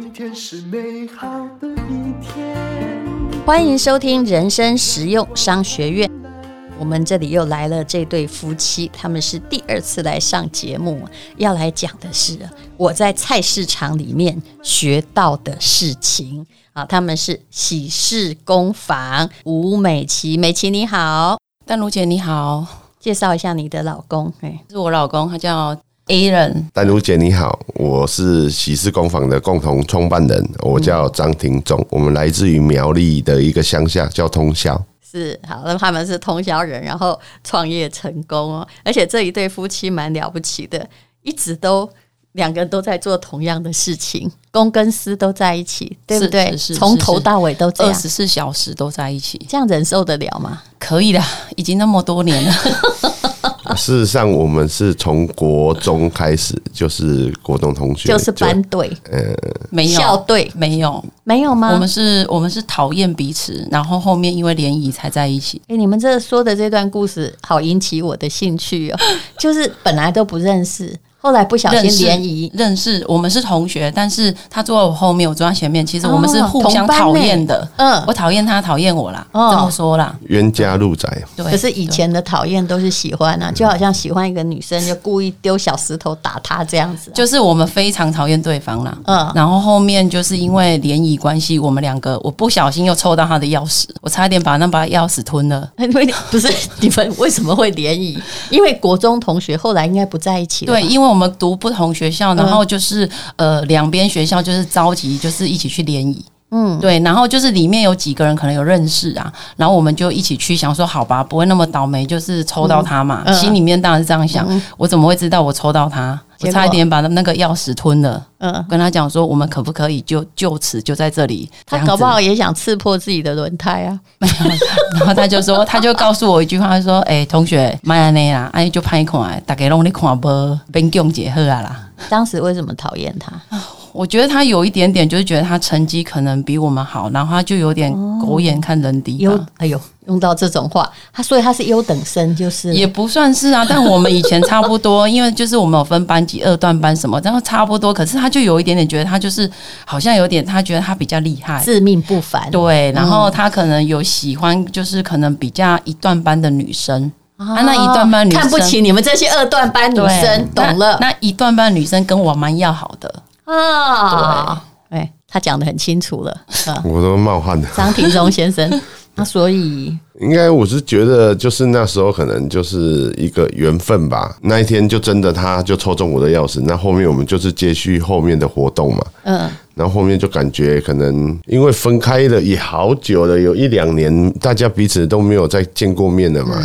今天是美好的一天。欢迎收听人生实用商学院。我们这里又来了这对夫妻，他们是第二次来上节目，要来讲的是我在菜市场里面学到的事情。啊，他们是喜事工坊吴美琪，美琪你好，丹如姐你好，介绍一下你的老公，哎，是我老公，他叫。Aaron，淡如姐你好，我是喜事工坊的共同创办人，我叫张廷忠，我们来自于苗栗的一个乡下叫通宵，是好，那他们是通宵人，然后创业成功哦，而且这一对夫妻蛮了不起的，一直都两个人都在做同样的事情，公跟私都在一起，对不对？从头到尾都这样，二十四小时都在一起，这样忍受得了吗？可以的，已经那么多年了。事实上，我们是从国中开始，就是国中同学，就是班队，呃，没有校队，没有，没有吗？我们是，我们是讨厌彼此，然后后面因为联谊才在一起。哎，你们这说的这段故事，好引起我的兴趣哦，就是本来都不认识。后来不小心联谊认识，我们是同学，但是他坐在我后面，我坐在前面。其实我们是互相讨厌的，嗯，我讨厌他，讨厌我啦，这么说啦，冤家路窄。对，可是以前的讨厌都是喜欢啊，就好像喜欢一个女生，就故意丢小石头打她这样子。就是我们非常讨厌对方啦，嗯，然后后面就是因为联谊关系，我们两个我不小心又抽到他的钥匙，我差点把那把钥匙吞了。不是你们为什么会联谊？因为国中同学后来应该不在一起了。对，因为我们读不同学校，然后就是呃，两边学校就是召集，就是一起去联谊。嗯，对，然后就是里面有几个人可能有认识啊，然后我们就一起去想说，好吧，不会那么倒霉，就是抽到他嘛。心里面当然是这样想，我怎么会知道我抽到他？我差一点把那个钥匙吞了。嗯，跟他讲说，我们可不可以就就此就在这里？他搞不好也想刺破自己的轮胎啊。没有，然后他就说，他就告诉我一句话，他说：“哎，同学，买安内啦，哎就拍看，大家拢你看不，变共结合啊啦。”当时为什么讨厌他？我觉得他有一点点，就是觉得他成绩可能比我们好，然后他就有点狗眼看人低。优，哎呦，用到这种话，他所以他是优等生，就是也不算是啊。但我们以前差不多，因为就是我们有分班级，二段班什么，然后差不多。可是他就有一点点觉得他就是好像有点，他觉得他比较厉害，自命不凡。对，然后他可能有喜欢，就是可能比较一段班的女生。啊，那一段班女生看不起你们这些二段班女生，懂了？那一段班女生跟我蛮要好的啊。对，哎，他讲的很清楚了，我都冒汗了。张庭忠先生，那所以应该我是觉得，就是那时候可能就是一个缘分吧。那一天就真的他就抽中我的钥匙，那后面我们就是接续后面的活动嘛。嗯，然后后面就感觉可能因为分开了也好久了，有一两年，大家彼此都没有再见过面了嘛。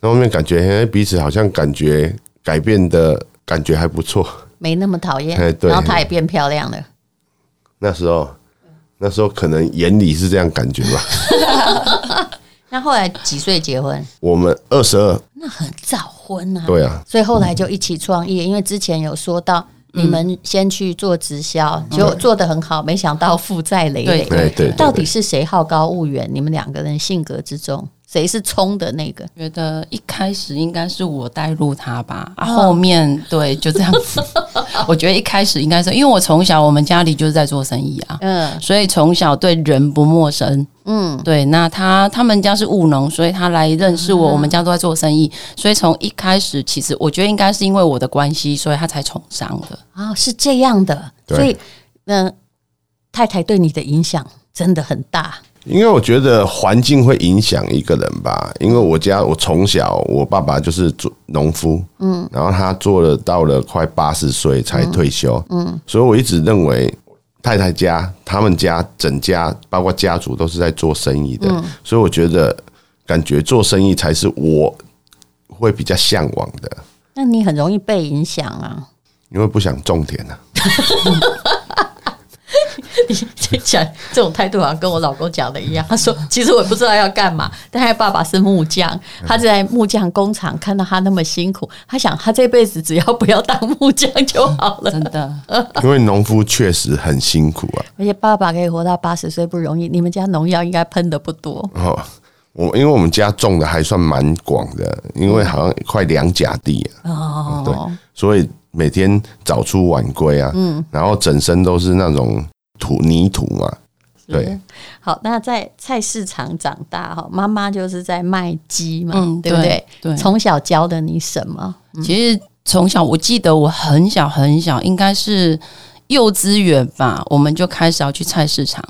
那后面感觉，彼此好像感觉改变的感觉还不错，没那么讨厌。对，然后她也变漂亮了。那时候，那时候可能眼里是这样感觉吧。那后来几岁结婚？我们二十二，那很早婚啊。对啊，所以后来就一起创业。因为之前有说到，你们先去做直销，就做得很好，没想到负债累累。对对，到底是谁好高骛远？你们两个人性格之中。谁是冲的那个？觉得一开始应该是我带入他吧，啊，后面对就这样子。我觉得一开始应该是因为我从小我们家里就是在做生意啊，嗯，所以从小对人不陌生，嗯，对。那他他们家是务农，所以他来认识我，我们家都在做生意，所以从一开始其实我觉得应该是因为我的关系，所以他才崇尚的啊，是这样的。所以，嗯，太太对你的影响真的很大。因为我觉得环境会影响一个人吧。因为我家我从小我爸爸就是做农夫，嗯，然后他做了到了快八十岁才退休，嗯，所以我一直认为太太家他们家整家包括家族都是在做生意的，所以我觉得感觉做生意才是我会比较向往的。那你很容易被影响啊，因为不想种田啊。你讲这种态度好像跟我老公讲的一样。他说：“其实我也不知道要干嘛，但他爸爸是木匠，他在木匠工厂看到他那么辛苦，他想他这辈子只要不要当木匠就好了。”真的，因为农夫确实很辛苦啊。而且爸爸可以活到八十岁不容易。你们家农药应该喷的不多哦。我因为我们家种的还算蛮广的，因为好像快两甲地哦。对，所以每天早出晚归啊。嗯，然后整身都是那种。土泥土嘛。对，好，那在菜市场长大哈，妈妈就是在卖鸡嘛，嗯，对不对？对，从小教的你什么？嗯、其实从小我记得我很小很小，应该是幼稚园吧，我们就开始要去菜市场。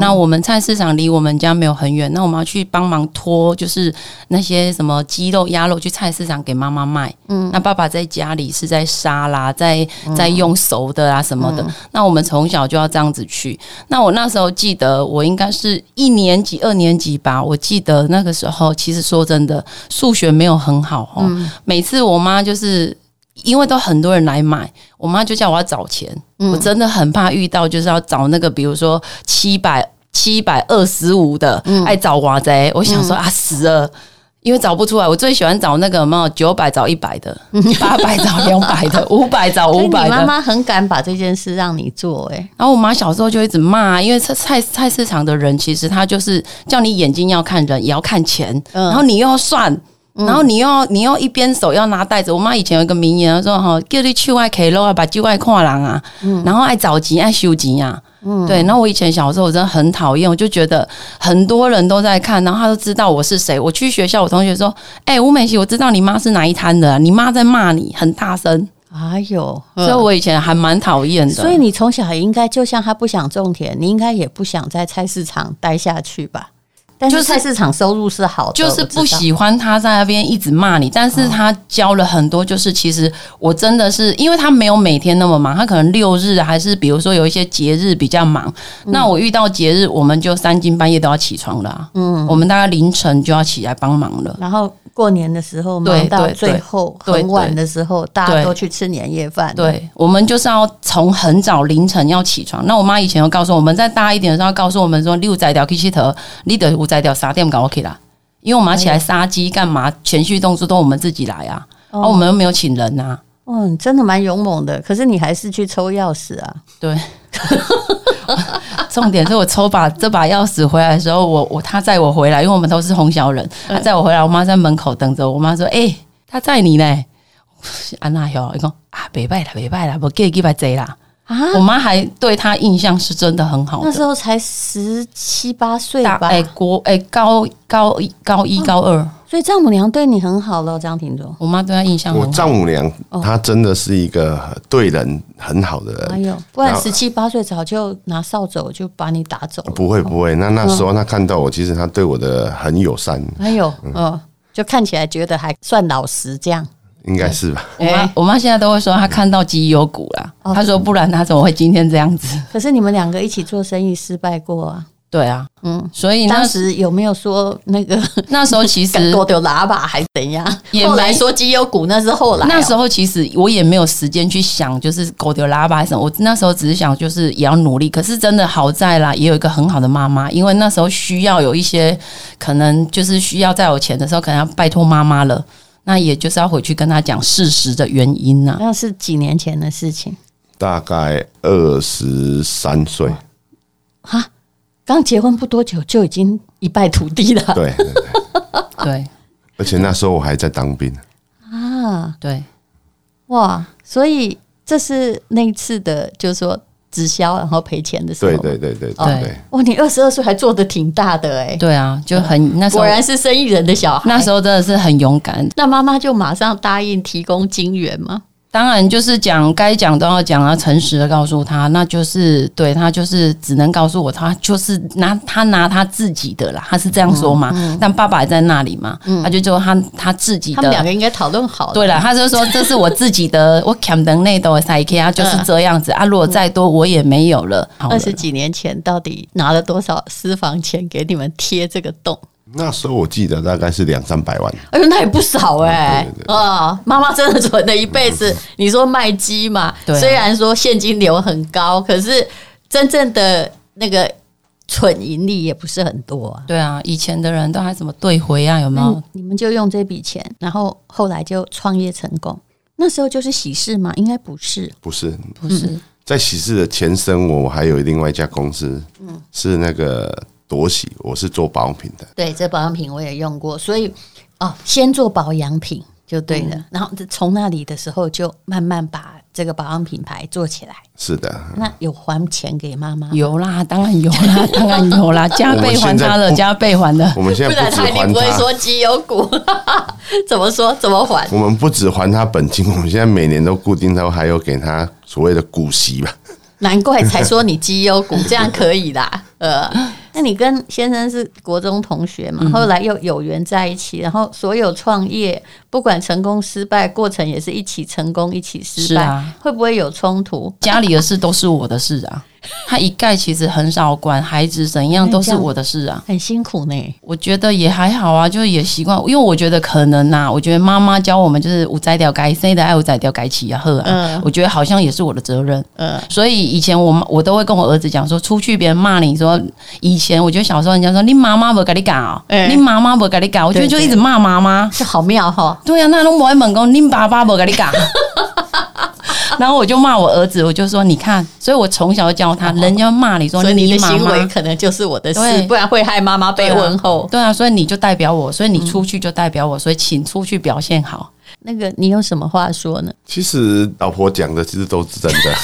那我们菜市场离我们家没有很远，那我们要去帮忙拖，就是那些什么鸡肉、鸭肉去菜市场给妈妈卖。嗯，那爸爸在家里是在杀啦，在在用熟的啊什么的。那我们从小就要这样子去。那我那时候记得，我应该是一年级、二年级吧。我记得那个时候，其实说真的，数学没有很好哦。每次我妈就是。因为都很多人来买，我妈就叫我要找钱。嗯、我真的很怕遇到就是要找那个，比如说七百七百二十五的，嗯、爱找娃仔。我想说啊，死了，因为找不出来。我最喜欢找那个嘛，九百找一百的，八百找两百的，五百找五百的。你妈妈很敢把这件事让你做哎、欸。然后我妈小时候就一直骂，因为菜菜菜市场的人其实他就是叫你眼睛要看人，也要看钱，然后你又要算。然后你又你又一边手要拿袋子，我妈以前有一个名言她说哈，叫你去外 K 咯，把就外跨人啊，然后爱找钱爱收钱啊，嗯、对。然后我以前小时候我真的很讨厌，我就觉得很多人都在看，然后他都知道我是谁。我去学校，我同学说，哎、欸，吴美琪，我知道你妈是哪一摊的，你妈在骂你，很大声。哎呦，所以我以前还蛮讨厌的。所以你从小应该就像他不想种田，你应该也不想在菜市场待下去吧？但是菜市场收入是好的，就是不喜欢他在那边一直骂你，但是他教了很多，就是其实我真的是，因为他没有每天那么忙，他可能六日还是比如说有一些节日比较忙，那我遇到节日，我们就三更半夜都要起床了，嗯，我们大概凌晨就要起来帮忙了，然后。过年的时候忙到最后很晚的时候，大家都去吃年夜饭。对，我们就是要从很早凌晨要起床。那我妈以前有告诉我们，在大一点的时候，告诉我们说，六仔掉 K 七头，你得五摘掉啥店搞 OK 啦。因为我们要起来杀鸡干嘛，前续动作都我们自己来啊，而我们又没有请人呐。嗯，真的蛮勇猛的。可是你还是去抽钥匙啊？对。重点是我抽把这把钥匙回来的时候，我我他载我回来，因为我们都是红小人，他载我回来，我妈在门口等着。我妈说：“哎、欸，他载你呢。”安娜哟，你讲啊，别拜了，别拜了，不给几百贼啦。啊！我妈还对他印象是真的很好。那时候才十七八岁吧？哎、欸，国哎、欸、高高一高一高二。所以丈母娘对你很好了，张庭中。我妈对她印象很好。我丈母娘她真的是一个对人很好的人。哎呦，不然十七八岁早就拿扫帚就把你打走了。不会不会，那那时候她看到我，其实她对我的很友善。哎呦，嗯，就看起来觉得还算老实这样。应该是吧。我妈我妈现在都会说她看到绩优股了。她说不然她怎么会今天这样子？可是你们两个一起做生意失败过啊？对啊，嗯，所以当时有没有说那个 那时候其实多丢喇叭还是怎样？也没说绩优股，那是后来。那时候其实我也没有时间去想，就是狗丢喇叭还是什么。我那时候只是想，就是也要努力。可是真的好在啦，也有一个很好的妈妈，因为那时候需要有一些可能就是需要再有钱的时候，可能要拜托妈妈了。那也就是要回去跟他讲事实的原因呢、啊。那是几年前的事情，大概二十三岁。哈。刚结婚不多久就已经一败涂地了。对对对，对，而且那时候我还在当兵啊。对，哇，所以这是那一次的，就是说直销然后赔钱的时候。对对对对对对。哇，你二十二岁还做的挺大的哎。对啊，就很那时候果然是生意人的小孩。那时候真的是很勇敢。那妈妈就马上答应提供金元吗？当然，就是讲该讲都要讲啊，诚实的告诉他，那就是对他就是只能告诉我，他就是拿他拿他自己的啦，他是这样说嘛。嗯嗯、但爸爸也在那里嘛，嗯、他就说他他自己的。他们两个应该讨论好。对了，他就说这是我自己的，我砍的那都塞开啊，就是这样子啊。如果再多我也没有了。二十几年前到底拿了多少私房钱给你们贴这个洞？那时候我记得大概是两三百万，哎呦，那也不少哎、欸！啊，妈妈真的存了一辈子。你说卖鸡嘛，虽然说现金流很高，可是真正的那个纯盈利也不是很多啊。对啊，以前的人都还怎么兑回啊？有没有？你们就用这笔钱，然后后来就创业成功。那时候就是喜事吗？应该不是，不是，不是。在喜事的前身，我还有另外一家公司，嗯，是那个。朵喜，我是做保养品的。对，这保养品我也用过，所以哦，先做保养品就对了。嗯、然后从那里的时候，就慢慢把这个保养品牌做起来。是的，那有还钱给妈妈？有啦，当然有啦，当然有啦，加倍还他的，加倍还的。我们现在不止还他，不，不会说绩优股，怎么说？怎么还？我们不止还他本金，我们现在每年都固定都还有给他所谓的股息吧。难怪才说你绩优股，这样可以啦。呃，那你跟先生是国中同学嘛？后来又有缘在一起，然后所有创业，不管成功失败，过程也是一起成功，一起失败。啊、会不会有冲突？家里的事都是我的事啊。他一概其实很少管孩子怎样，都是我的事啊，很辛苦呢。我觉得也还好啊，就是也习惯，因为我觉得可能呐、啊，我觉得妈妈教我们就是五摘掉该生的爱五摘掉该起啊喝啊，嗯、我觉得好像也是我的责任。嗯，所以以前我我都会跟我儿子讲说，出去别人骂你说，以前我觉得小时候人家说你妈妈不跟你讲哦，你妈妈不跟你讲，我觉得就一直骂妈妈，是好妙哈。对呀、啊，那都不会猛攻，你爸爸不跟你讲。然后我就骂我儿子，我就说你看，所以我从小就教他，人家骂你说你，你的行为可能就是我的事，不然会害妈妈被问候。对啊，所以你就代表我，所以你出去就代表我，所以请出去表现好。那个你有什么话说呢？其实老婆讲的其实都是真的。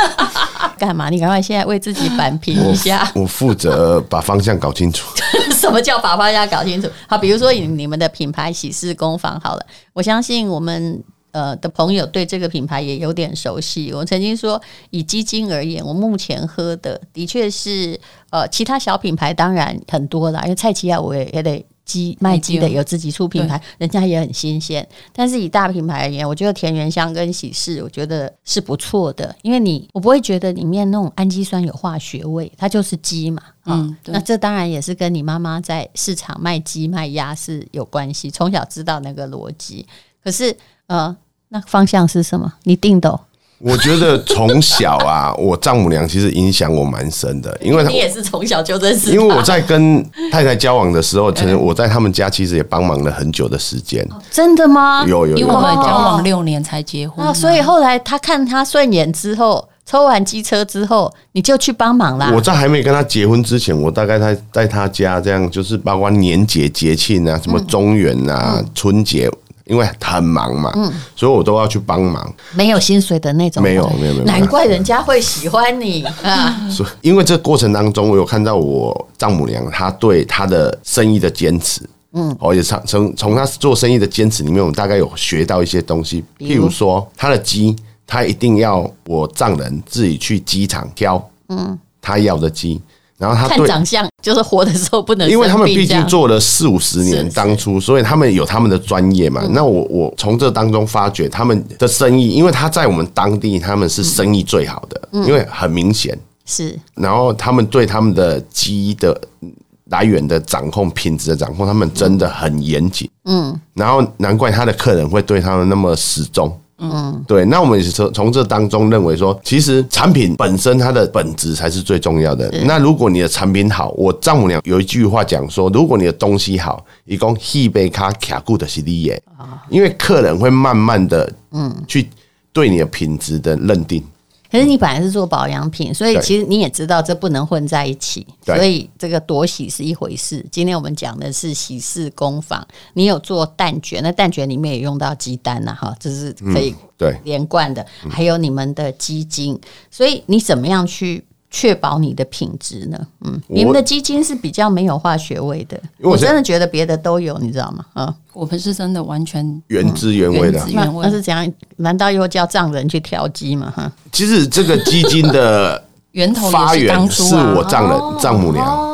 干嘛？你赶快现在为自己扳平一下。我负责把方向搞清楚。什么叫把方向搞清楚？好，比如说你你们的品牌喜事工坊，好了，我相信我们。呃，的朋友对这个品牌也有点熟悉。我曾经说，以基金而言，我目前喝的的确是呃，其他小品牌当然很多啦，因为蔡奇亚我也也得鸡卖鸡的有自己出品牌，人家也很新鲜。但是以大品牌而言，我觉得田园香跟喜事，我觉得是不错的，因为你我不会觉得里面那种氨基酸有化学味，它就是鸡嘛。嗯，那这当然也是跟你妈妈在市场卖鸡卖鸭是有关系，从小知道那个逻辑。可是。呃，那方向是什么？你定的哦？我觉得从小啊，我丈母娘其实影响我蛮深的，因为你也是从小就认识。因为我在跟太太交往的时候，曾经我在他们家其实也帮忙了很久的时间。真的吗？有有有，因为我们交往六年才结婚啊，所以后来他看他顺眼之后，抽完机车之后，你就去帮忙啦。我在还没跟他结婚之前，我大概在在他家这样，就是包括年节节庆啊，什么中元啊、春节。因为很忙嘛，嗯，所以我都要去帮忙，没有薪水的那种，没有没有没有，难怪人家会喜欢你。啊！所以因为这个过程当中，我有看到我丈母娘她对她的生意的坚持，嗯，我也从从从她做生意的坚持里面，我们大概有学到一些东西，譬如说她的鸡，她一定要我丈人自己去鸡场挑，嗯，她要的鸡。然后他对看长相，就是活的时候不能，因为他们毕竟做了四五十年，当初，所以他们有他们的专业嘛。那我我从这当中发觉他们的生意，因为他在我们当地他们是生意最好的，因为很明显是。然后他们对他们的鸡的来源的掌控、品质的掌控，他们真的很严谨。嗯，然后难怪他的客人会对他们那么死忠。嗯，对，那我们也是从从这当中认为说，其实产品本身它的本质才是最重要的。那如果你的产品好，我丈母娘有一句话讲说，如果你的东西好，一共一杯卡卡固的是利耶，因为客人会慢慢的嗯去对你的品质的认定。可是你本来是做保养品，所以其实你也知道这不能混在一起，所以这个夺喜是一回事。今天我们讲的是喜事工坊，你有做蛋卷，那蛋卷里面也用到鸡蛋呐，哈，这是可以对连贯的。嗯、还有你们的鸡精，所以你怎么样去？确保你的品质呢？嗯，你们的基金是比较没有化学味的，我，我真的觉得别的都有，你知道吗？啊，我们是真的完全原汁原味的。那那是怎样？难道又叫丈人去调鸡吗？哈，其实这个基金的 源头发源是我丈人丈母娘。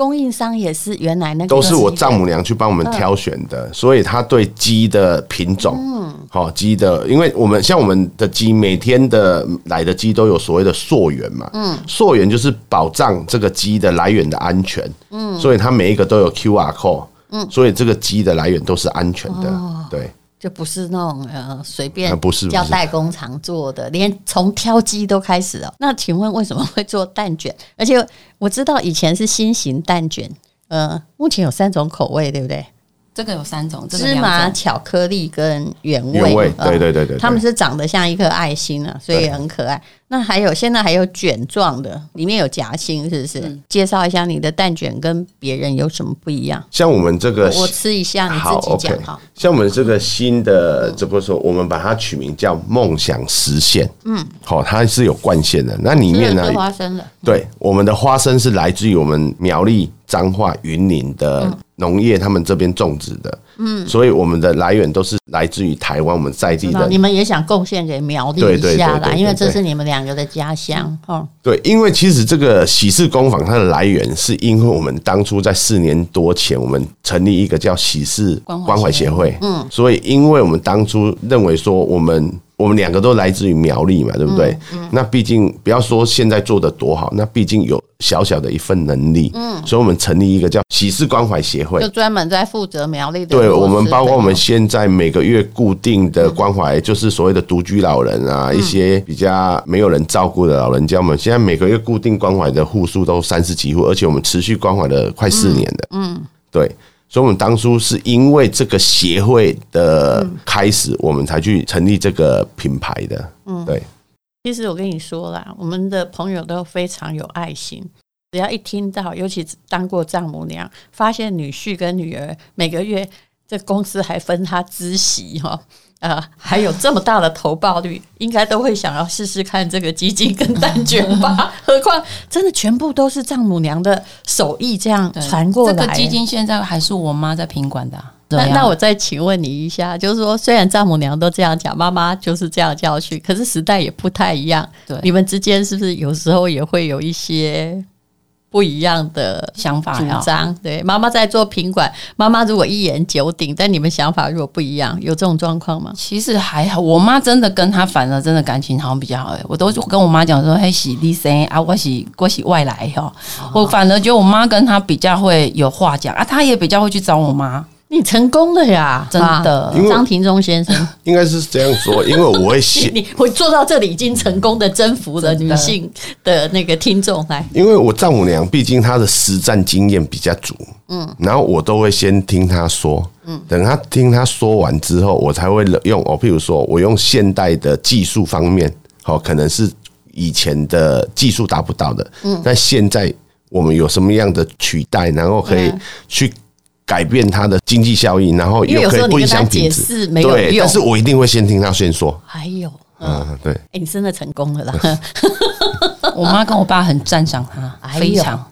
供应商也是原来那个都是我丈母娘去帮我们挑选的，嗯、所以他对鸡的品种，嗯，好鸡的，因为我们像我们的鸡，每天的来的鸡都有所谓的溯源嘛，嗯，溯源就是保障这个鸡的来源的安全，嗯，所以它每一个都有 QR code，嗯，所以这个鸡的来源都是安全的，哦、对。就不是那种呃随便不是叫代工厂做的，连从挑鸡都开始哦。那请问为什么会做蛋卷？而且我知道以前是新型蛋卷，呃，目前有三种口味，对不对？这个有三种，芝麻、巧克力跟原味。原味，对对对对，他们是长得像一颗爱心啊，所以很可爱。那还有现在还有卷状的，里面有夹心，是不是？嗯、介绍一下你的蛋卷跟别人有什么不一样？像我们这个，我吃一下，你自己讲哈。Okay, 像我们这个新的，这不说，我们把它取名叫梦想实现。嗯，好，它是有灌馅的，那里面呢？花生的。对，我们的花生是来自于我们苗栗彰化云林的农业，他们这边种植的。嗯，所以我们的来源都是来自于台湾，我们在地的。你们也想贡献给苗栗一下啦，因为这是你们两个的家乡。哦，对，因为其实这个喜事工坊它的来源，是因为我们当初在四年多前，我们成立一个叫喜事关怀协会。嗯，所以因为我们当初认为说我们。我们两个都来自于苗栗嘛，对不对？嗯嗯、那毕竟不要说现在做的多好，那毕竟有小小的一份能力。嗯，所以我们成立一个叫喜事关怀协会，就专门在负责苗栗的。对，我们包括我们现在每个月固定的关怀，就是所谓的独居老人啊，嗯、一些比较没有人照顾的老人家，我们现在每个月固定关怀的户数都三十几户，而且我们持续关怀了快四年了。嗯，对。所以，我们当初是因为这个协会的开始，我们才去成立这个品牌的。嗯，对。其实我跟你说啦，我们的朋友都非常有爱心，只要一听到，尤其当过丈母娘，发现女婿跟女儿每个月这公司还分他孳息哈。呃，还有这么大的投报率，应该都会想要试试看这个基金跟蛋卷吧。何况真的全部都是丈母娘的手艺这样传过来。这个基金现在还是我妈在品管的啊。那那我再请问你一下，就是说，虽然丈母娘都这样讲，妈妈就是这样教训，可是时代也不太一样。对，你们之间是不是有时候也会有一些？不一样的想法主张，对，妈妈在做品管，妈妈如果一言九鼎，但你们想法如果不一样，有这种状况吗？其实还好，我妈真的跟她反而真的感情好像比较好，我都跟我妈讲说，嘿，是你生啊，我洗我洗外来哈，我反而觉得我妈跟她比较会有话讲啊，她也比较会去找我妈。你成功了呀，真的，张庭中先生。应该是这样说，因为我会写，你我做到这里已经成功的征服了女性的那个听众来。因为我丈母娘毕竟她的实战经验比较足，嗯，然后我都会先听她说，嗯，等她听她说完之后，我才会用哦，譬如说我用现代的技术方面，好，可能是以前的技术达不到的，嗯，但现在我们有什么样的取代，然后可以去。改变它的经济效益，然后又可以不影响品质。对，但是我一定会先听他先说。还有，嗯，对。哎，你真的成功了啦！我妈跟我爸很赞赏他，非常。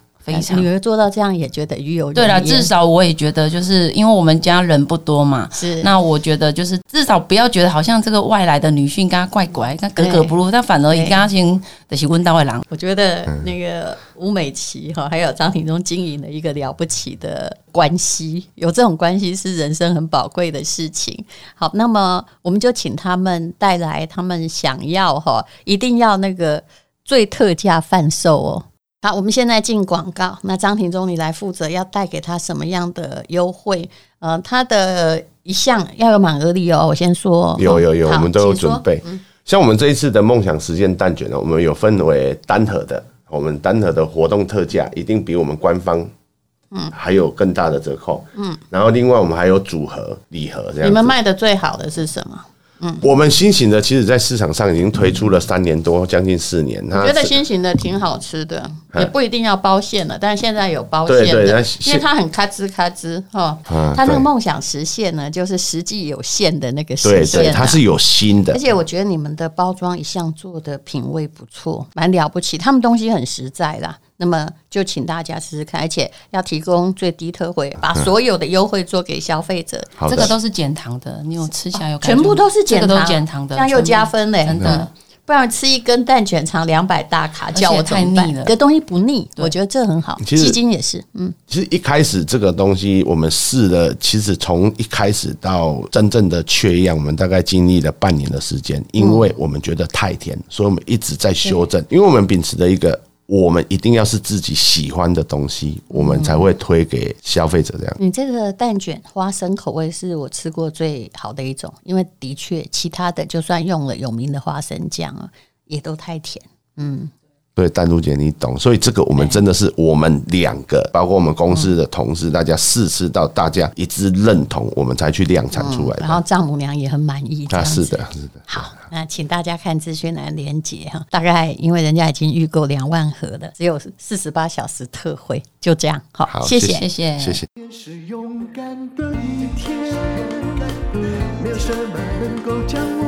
女儿做到这样也觉得鱼有对了，至少我也觉得，就是因为我们家人不多嘛，是那我觉得就是至少不要觉得好像这个外来的女婿跟他怪怪，他格格不入，他反而一家亲的是温大外郎。我觉得那个吴美琪哈，还有张庭中经营了一个了不起的关系，有这种关系是人生很宝贵的事情。好，那么我们就请他们带来他们想要哈，一定要那个最特价贩售哦。好，我们现在进广告。那张庭中，你来负责要带给他什么样的优惠？呃，他的一项要有满额礼哦。我先说，有有有，我们都有准备。像我们这一次的梦想实现蛋卷呢，我们有分为单盒的，我们单盒的活动特价一定比我们官方嗯还有更大的折扣。嗯，然后另外我们还有组合礼盒这样。你们卖的最好的是什么？嗯，我们新型的，其实，在市场上已经推出了三年多，将近四年。我觉得新型的挺好吃的，也不一定要包馅了，但是现在有包馅的，因为它很咔吱咔吱哈。它那个梦想实现呢，就是实际有馅的那个实现，对，它是有新的。而且我觉得你们的包装一向做的品味不错，蛮了不起。他们东西很实在啦。那么就请大家试试看，而且要提供最低特惠，把所有的优惠做给消费者。这个都是减糖的，你有吃起来有感觉？全部都是减糖，这个都减糖的，这样又加分嘞，真的。不然吃一根蛋卷肠两百大卡，叫我太腻了。这东西不腻，我觉得这很好。鸡精也是，嗯。其实一开始这个东西我们试了，其实从一开始到真正的缺样，我们大概经历了半年的时间，因为我们觉得太甜，所以我们一直在修正。因为我们秉持的一个。我们一定要是自己喜欢的东西，我们才会推给消费者这样。你这个蛋卷花生口味是我吃过最好的一种，因为的确其他的就算用了有名的花生酱啊，也都太甜。嗯，对，丹如姐你懂，所以这个我们真的是我们两个，包括我们公司的同事，大家试吃到大家一致认同，我们才去量产出来的。然后丈母娘也很满意。啊，是的，是的。好，那请大家看资讯栏连接哈，大概因为人家已经预购两万盒了，只有四十八小时特惠，就这样。好，好，谢谢，谢谢，谢谢。是勇敢的一天，没有什么能够将我